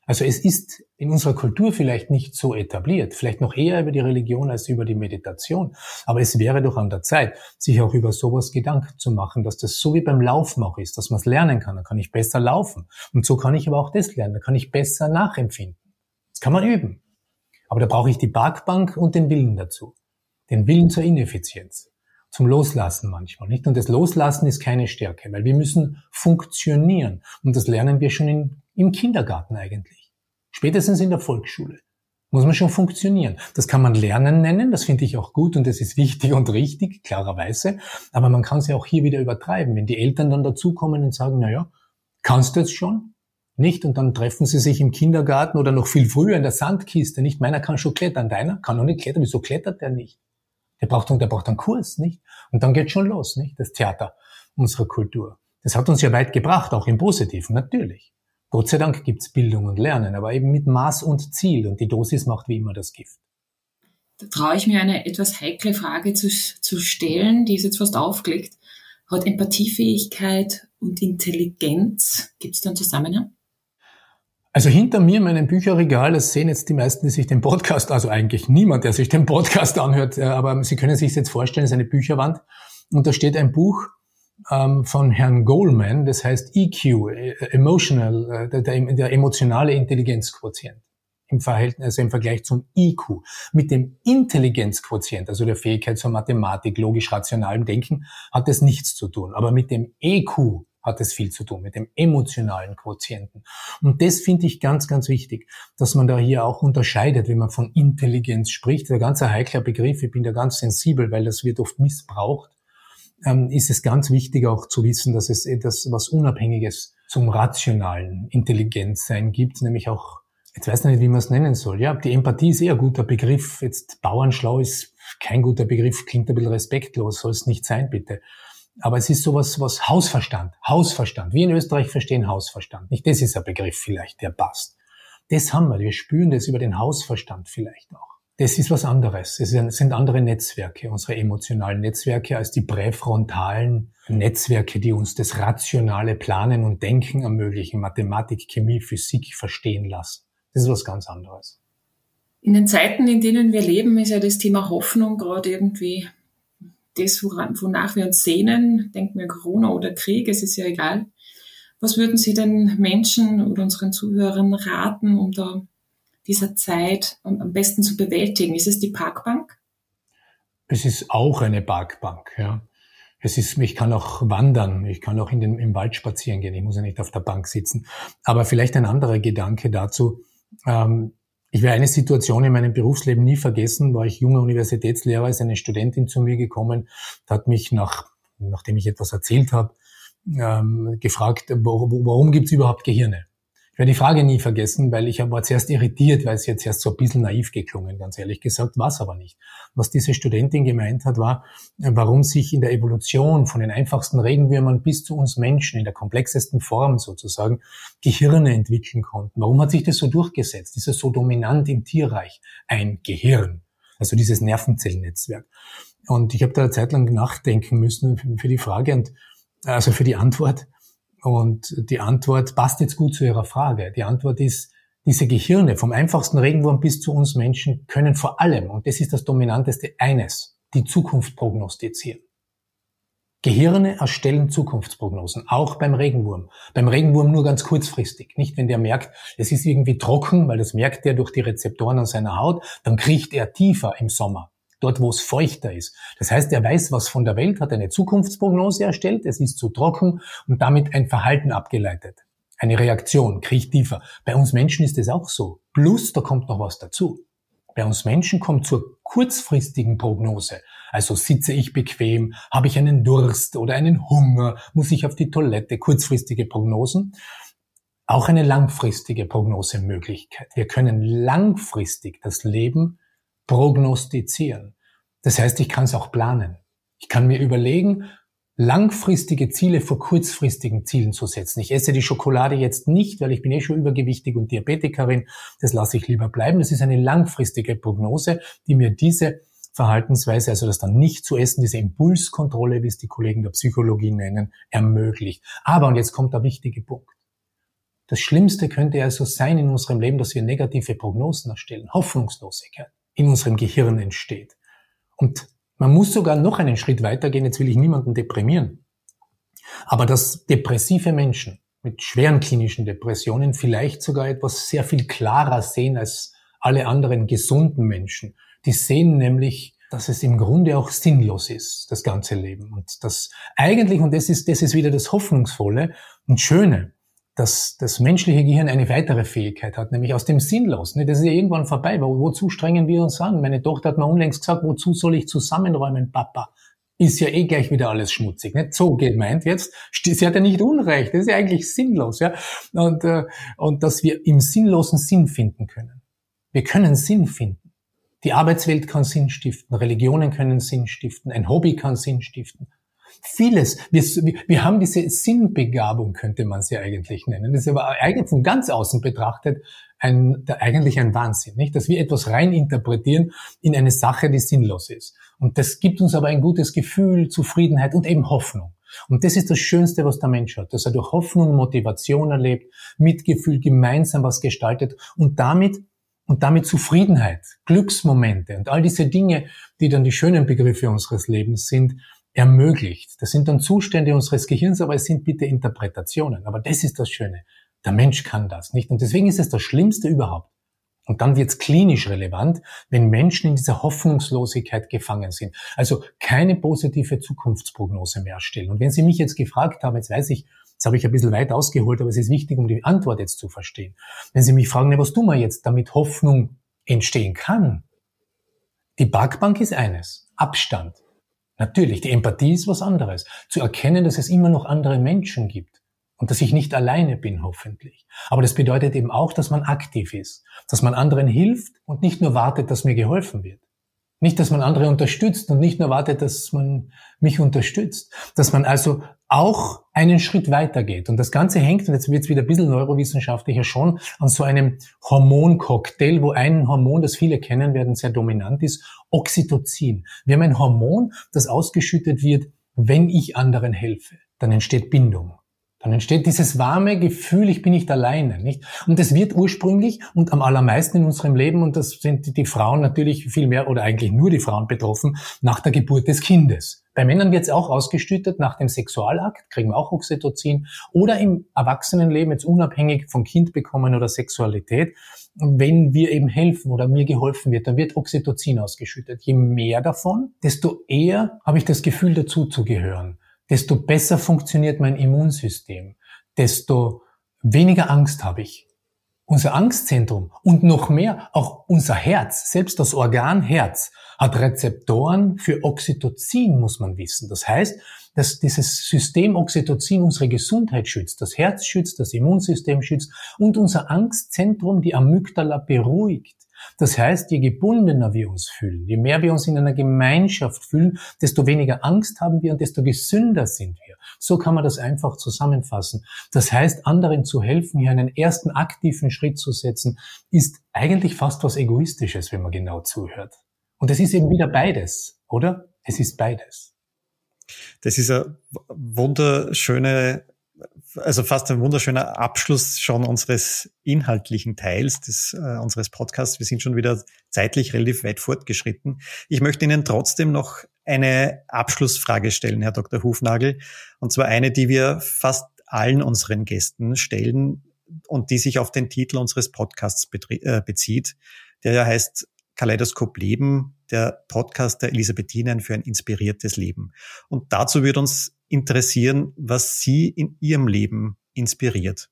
Also es ist in unserer Kultur vielleicht nicht so etabliert, vielleicht noch eher über die Religion als über die Meditation, aber es wäre doch an der Zeit, sich auch über sowas Gedanken zu machen, dass das so wie beim Laufen auch ist, dass man es lernen kann, dann kann ich besser laufen und so kann ich aber auch das lernen, dann kann ich besser nachempfinden. Das kann man üben. Aber da brauche ich die Parkbank und den Willen dazu. Den Willen zur Ineffizienz. Zum Loslassen manchmal, nicht? Und das Loslassen ist keine Stärke, weil wir müssen funktionieren. Und das lernen wir schon in, im Kindergarten eigentlich. Spätestens in der Volksschule muss man schon funktionieren. Das kann man Lernen nennen, das finde ich auch gut und das ist wichtig und richtig, klarerweise. Aber man kann es ja auch hier wieder übertreiben, wenn die Eltern dann dazukommen und sagen, na ja, kannst du jetzt schon? Nicht? Und dann treffen sie sich im Kindergarten oder noch viel früher in der Sandkiste. Nicht? Meiner kann schon klettern, deiner kann noch nicht klettern. Wieso klettert der nicht? Der braucht, der braucht einen Kurs, nicht? Und dann geht schon los, nicht? Das Theater unserer Kultur. Das hat uns ja weit gebracht, auch im Positiven, natürlich. Gott sei Dank gibt's Bildung und Lernen, aber eben mit Maß und Ziel. Und die Dosis macht wie immer das Gift. Da traue ich mir eine etwas heikle Frage zu, zu stellen, die ist jetzt fast aufgelegt. Hat Empathiefähigkeit und Intelligenz, gibt es da einen Zusammenhang? Also hinter mir in meinem Bücherregal, das sehen jetzt die meisten, die sich den Podcast, also eigentlich niemand, der sich den Podcast anhört, äh, aber Sie können sich jetzt vorstellen, es ist eine Bücherwand und da steht ein Buch ähm, von Herrn Goldman, das heißt EQ, äh, Emotional, äh, der, der emotionale Intelligenzquotient im Verhältnis, also im Vergleich zum IQ. Mit dem Intelligenzquotient, also der Fähigkeit zur Mathematik, logisch-rationalem Denken, hat es nichts zu tun. Aber mit dem EQ hat es viel zu tun, mit dem emotionalen Quotienten. Und das finde ich ganz, ganz wichtig, dass man da hier auch unterscheidet, wenn man von Intelligenz spricht. Der ganze heikler Begriff, ich bin da ganz sensibel, weil das wird oft missbraucht, ähm, ist es ganz wichtig auch zu wissen, dass es etwas was Unabhängiges zum rationalen Intelligenzsein gibt, nämlich auch, jetzt weiß ich nicht, wie man es nennen soll. Ja, die Empathie ist eher ein guter Begriff. Jetzt Bauernschlau ist kein guter Begriff, klingt ein bisschen respektlos, soll es nicht sein, bitte. Aber es ist sowas, was Hausverstand, Hausverstand. Wir in Österreich verstehen Hausverstand. Nicht das ist ein Begriff vielleicht, der passt. Das haben wir. Wir spüren das über den Hausverstand vielleicht auch. Das ist was anderes. Es sind andere Netzwerke, unsere emotionalen Netzwerke, als die präfrontalen Netzwerke, die uns das rationale Planen und Denken ermöglichen, Mathematik, Chemie, Physik verstehen lassen. Das ist was ganz anderes. In den Zeiten, in denen wir leben, ist ja das Thema Hoffnung gerade irgendwie das, wonach wir uns sehnen, denken wir Corona oder Krieg, es ist ja egal. Was würden Sie den Menschen oder unseren Zuhörern raten, um da dieser Zeit am besten zu bewältigen? Ist es die Parkbank? Es ist auch eine Parkbank, ja. Es ist, ich kann auch wandern, ich kann auch in den, im Wald spazieren gehen, ich muss ja nicht auf der Bank sitzen. Aber vielleicht ein anderer Gedanke dazu. Ähm, ich werde eine Situation in meinem Berufsleben nie vergessen, war ich junger Universitätslehrer, ist eine Studentin zu mir gekommen, hat mich nach, nachdem ich etwas erzählt habe, ähm, gefragt, warum, warum gibt es überhaupt Gehirne? Ich werde die Frage nie vergessen, weil ich war zuerst irritiert, weil es jetzt erst so ein bisschen naiv geklungen, ganz ehrlich gesagt, war es aber nicht. Was diese Studentin gemeint hat, war, warum sich in der Evolution von den einfachsten Regenwürmern bis zu uns Menschen in der komplexesten Form sozusagen Gehirne entwickeln konnten. Warum hat sich das so durchgesetzt? Ist es so dominant im Tierreich? Ein Gehirn, also dieses Nervenzellnetzwerk. Und ich habe da eine Zeit lang nachdenken müssen für die Frage und also für die Antwort. Und die Antwort passt jetzt gut zu Ihrer Frage. Die Antwort ist, diese Gehirne vom einfachsten Regenwurm bis zu uns Menschen können vor allem, und das ist das Dominanteste, eines, die Zukunft prognostizieren. Gehirne erstellen Zukunftsprognosen, auch beim Regenwurm. Beim Regenwurm nur ganz kurzfristig. Nicht, wenn der merkt, es ist irgendwie trocken, weil das merkt er durch die Rezeptoren an seiner Haut, dann kriecht er tiefer im Sommer dort wo es feuchter ist. Das heißt, er weiß was von der Welt, hat eine Zukunftsprognose erstellt, es ist zu trocken und damit ein Verhalten abgeleitet. Eine Reaktion, kriecht tiefer. Bei uns Menschen ist es auch so. Plus, da kommt noch was dazu. Bei uns Menschen kommt zur kurzfristigen Prognose. Also sitze ich bequem, habe ich einen Durst oder einen Hunger, muss ich auf die Toilette, kurzfristige Prognosen. Auch eine langfristige Prognosemöglichkeit. Wir können langfristig das Leben prognostizieren. Das heißt, ich kann es auch planen. Ich kann mir überlegen, langfristige Ziele vor kurzfristigen Zielen zu setzen. Ich esse die Schokolade jetzt nicht, weil ich bin eh schon übergewichtig und Diabetikerin. Das lasse ich lieber bleiben. Das ist eine langfristige Prognose, die mir diese Verhaltensweise, also das dann nicht zu essen, diese Impulskontrolle, wie es die Kollegen der Psychologie nennen, ermöglicht. Aber, und jetzt kommt der wichtige Punkt. Das Schlimmste könnte also sein in unserem Leben, dass wir negative Prognosen erstellen, Hoffnungslosigkeit in unserem Gehirn entsteht. Und man muss sogar noch einen Schritt weitergehen, jetzt will ich niemanden deprimieren. Aber dass depressive Menschen mit schweren klinischen Depressionen vielleicht sogar etwas sehr viel klarer sehen als alle anderen gesunden Menschen. Die sehen nämlich, dass es im Grunde auch sinnlos ist, das ganze Leben. Und das eigentlich, und das ist, das ist wieder das Hoffnungsvolle und Schöne, dass das menschliche Gehirn eine weitere Fähigkeit hat, nämlich aus dem Sinnlos. Das ist ja irgendwann vorbei. Wo, wozu strengen wir uns an? Meine Tochter hat mir unlängst gesagt, wozu soll ich zusammenräumen, Papa? ist ja eh gleich wieder alles schmutzig. Nicht so gemeint jetzt. Sie hat ja nicht Unrecht. Das ist ja eigentlich sinnlos, ja. Und, äh, und dass wir im sinnlosen Sinn finden können. Wir können Sinn finden. Die Arbeitswelt kann Sinn stiften. Religionen können Sinn stiften. Ein Hobby kann Sinn stiften. Vieles. Wir, wir haben diese Sinnbegabung, könnte man sie eigentlich nennen. Das ist aber eigentlich von ganz außen betrachtet ein, eigentlich ein Wahnsinn, nicht? Dass wir etwas rein interpretieren in eine Sache, die sinnlos ist. Und das gibt uns aber ein gutes Gefühl, Zufriedenheit und eben Hoffnung. Und das ist das Schönste, was der Mensch hat, dass er durch Hoffnung, Motivation erlebt, Mitgefühl gemeinsam was gestaltet und damit und damit Zufriedenheit, Glücksmomente und all diese Dinge, die dann die schönen Begriffe unseres Lebens sind, ermöglicht. Das sind dann Zustände unseres Gehirns, aber es sind bitte Interpretationen. Aber das ist das Schöne. Der Mensch kann das nicht. Und deswegen ist es das Schlimmste überhaupt. Und dann wird es klinisch relevant, wenn Menschen in dieser Hoffnungslosigkeit gefangen sind. Also keine positive Zukunftsprognose mehr erstellen. Und wenn Sie mich jetzt gefragt haben, jetzt weiß ich, jetzt habe ich ein bisschen weit ausgeholt, aber es ist wichtig, um die Antwort jetzt zu verstehen. Wenn Sie mich fragen, was tun wir jetzt, damit Hoffnung entstehen kann? Die Parkbank ist eines. Abstand. Natürlich, die Empathie ist was anderes. Zu erkennen, dass es immer noch andere Menschen gibt und dass ich nicht alleine bin, hoffentlich. Aber das bedeutet eben auch, dass man aktiv ist, dass man anderen hilft und nicht nur wartet, dass mir geholfen wird. Nicht, dass man andere unterstützt und nicht nur wartet, dass man mich unterstützt. Dass man also auch einen Schritt weitergeht. Und das Ganze hängt, und jetzt wird es wieder ein bisschen neurowissenschaftlicher schon, an so einem Hormoncocktail, wo ein Hormon, das viele kennen werden, sehr dominant ist, Oxytocin. Wir haben ein Hormon, das ausgeschüttet wird, wenn ich anderen helfe. Dann entsteht Bindung. Dann entsteht dieses warme Gefühl, ich bin nicht alleine, nicht? Und das wird ursprünglich und am allermeisten in unserem Leben, und das sind die Frauen natürlich viel mehr oder eigentlich nur die Frauen betroffen, nach der Geburt des Kindes. Bei Männern wird es auch ausgestüttet nach dem Sexualakt, kriegen wir auch Oxytocin, oder im Erwachsenenleben, jetzt unabhängig von Kind bekommen oder Sexualität, wenn wir eben helfen oder mir geholfen wird, dann wird Oxytocin ausgeschüttet. Je mehr davon, desto eher habe ich das Gefühl, dazu zu gehören desto besser funktioniert mein Immunsystem, desto weniger Angst habe ich. Unser Angstzentrum und noch mehr auch unser Herz, selbst das Organ Herz, hat Rezeptoren für Oxytocin, muss man wissen. Das heißt, dass dieses System Oxytocin unsere Gesundheit schützt, das Herz schützt, das Immunsystem schützt und unser Angstzentrum, die Amygdala, beruhigt. Das heißt, je gebundener wir uns fühlen, je mehr wir uns in einer Gemeinschaft fühlen, desto weniger Angst haben wir und desto gesünder sind wir. So kann man das einfach zusammenfassen. Das heißt, anderen zu helfen, hier einen ersten aktiven Schritt zu setzen, ist eigentlich fast was Egoistisches, wenn man genau zuhört. Und es ist eben wieder beides, oder? Es ist beides. Das ist eine wunderschöne also fast ein wunderschöner Abschluss schon unseres inhaltlichen Teils des, äh, unseres Podcasts. Wir sind schon wieder zeitlich relativ weit fortgeschritten. Ich möchte Ihnen trotzdem noch eine Abschlussfrage stellen, Herr Dr. Hufnagel. Und zwar eine, die wir fast allen unseren Gästen stellen und die sich auf den Titel unseres Podcasts äh, bezieht, der ja heißt Kaleidoskop Leben, der Podcast der Elisabethinen für ein inspiriertes Leben. Und dazu wird uns interessieren, was Sie in Ihrem Leben inspiriert.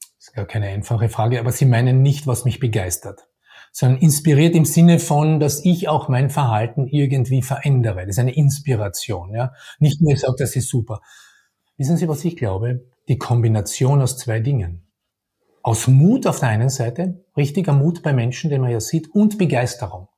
Das ist gar keine einfache Frage, aber Sie meinen nicht, was mich begeistert, sondern inspiriert im Sinne von, dass ich auch mein Verhalten irgendwie verändere. Das ist eine Inspiration, ja. Nicht nur sage, das ist super. Wissen Sie, was ich glaube? Die Kombination aus zwei Dingen. Aus Mut auf der einen Seite, richtiger Mut bei Menschen, den man ja sieht, und Begeisterung.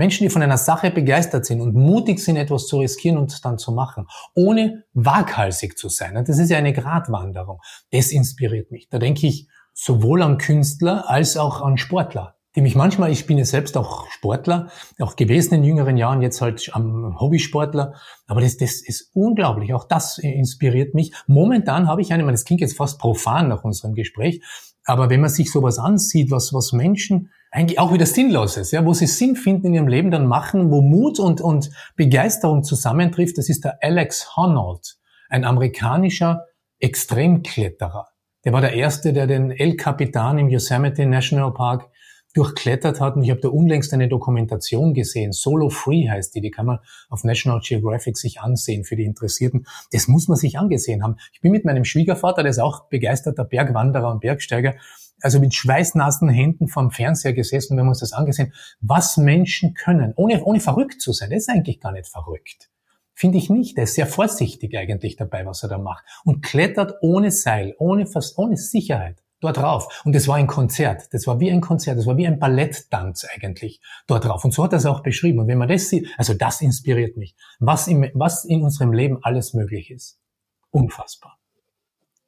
Menschen, die von einer Sache begeistert sind und mutig sind, etwas zu riskieren und dann zu machen, ohne waghalsig zu sein. das ist ja eine Gratwanderung. Das inspiriert mich. Da denke ich sowohl an Künstler als auch an Sportler, die mich manchmal, ich bin ja selbst auch Sportler, auch gewesen in jüngeren Jahren, jetzt halt am Hobbysportler, aber das, das ist unglaublich. Auch das inspiriert mich. Momentan habe ich eine, das klingt jetzt fast profan nach unserem Gespräch, aber wenn man sich sowas ansieht, was, was Menschen eigentlich auch wieder Sinnloses, ja, wo sie Sinn finden in ihrem Leben, dann machen, wo Mut und, und Begeisterung zusammentrifft, das ist der Alex Honnold, ein amerikanischer Extremkletterer. Der war der Erste, der den El Capitan im Yosemite National Park durchklettert hat. Und ich habe da unlängst eine Dokumentation gesehen. Solo Free heißt die. Die kann man auf National Geographic sich ansehen für die Interessierten. Das muss man sich angesehen haben. Ich bin mit meinem Schwiegervater, der ist auch begeisterter Bergwanderer und Bergsteiger, also mit schweißnassen Händen vorm Fernseher gesessen, wir haben uns das angesehen, was Menschen können, ohne, ohne verrückt zu sein. Das ist eigentlich gar nicht verrückt. Finde ich nicht. Er ist sehr vorsichtig eigentlich dabei, was er da macht. Und klettert ohne Seil, ohne, ohne Sicherheit dort drauf. Und es war ein Konzert. Das war wie ein Konzert. Das war wie ein Balletttanz eigentlich dort drauf. Und so hat er es auch beschrieben. Und wenn man das sieht, also das inspiriert mich. Was, im, was in unserem Leben alles möglich ist. Unfassbar.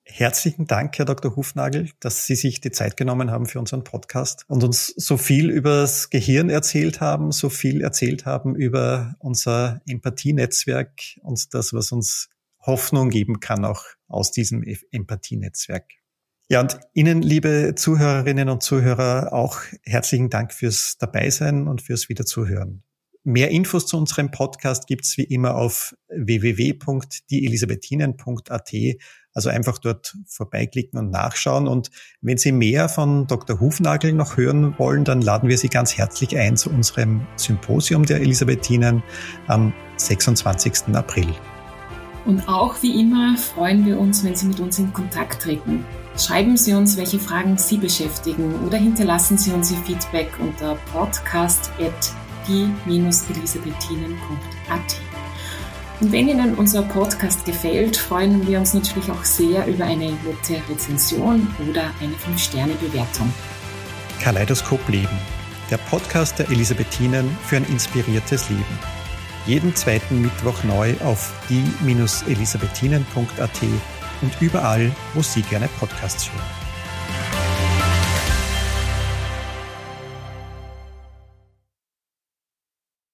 Herzlichen Dank, Herr Dr. Hufnagel, dass Sie sich die Zeit genommen haben für unseren Podcast und uns so viel über das Gehirn erzählt haben, so viel erzählt haben über unser Empathienetzwerk und das, was uns Hoffnung geben kann, auch aus diesem Empathienetzwerk. Ja, und Ihnen, liebe Zuhörerinnen und Zuhörer, auch herzlichen Dank fürs Dabeisein und fürs Wiederzuhören. Mehr Infos zu unserem Podcast gibt's wie immer auf www.dieelisabethinen.at also einfach dort vorbeiklicken und nachschauen. Und wenn Sie mehr von Dr. Hufnagel noch hören wollen, dann laden wir Sie ganz herzlich ein zu unserem Symposium der Elisabethinen am 26. April. Und auch wie immer freuen wir uns, wenn Sie mit uns in Kontakt treten. Schreiben Sie uns, welche Fragen Sie beschäftigen oder hinterlassen Sie uns Ihr Feedback unter podcast.die-elisabethinen.at. Und wenn Ihnen unser Podcast gefällt, freuen wir uns natürlich auch sehr über eine nette Rezension oder eine 5-Sterne-Bewertung. Kaleidoskop Leben, der Podcast der Elisabethinen für ein inspiriertes Leben. Jeden zweiten Mittwoch neu auf die-elisabethinen.at und überall, wo Sie gerne Podcasts hören.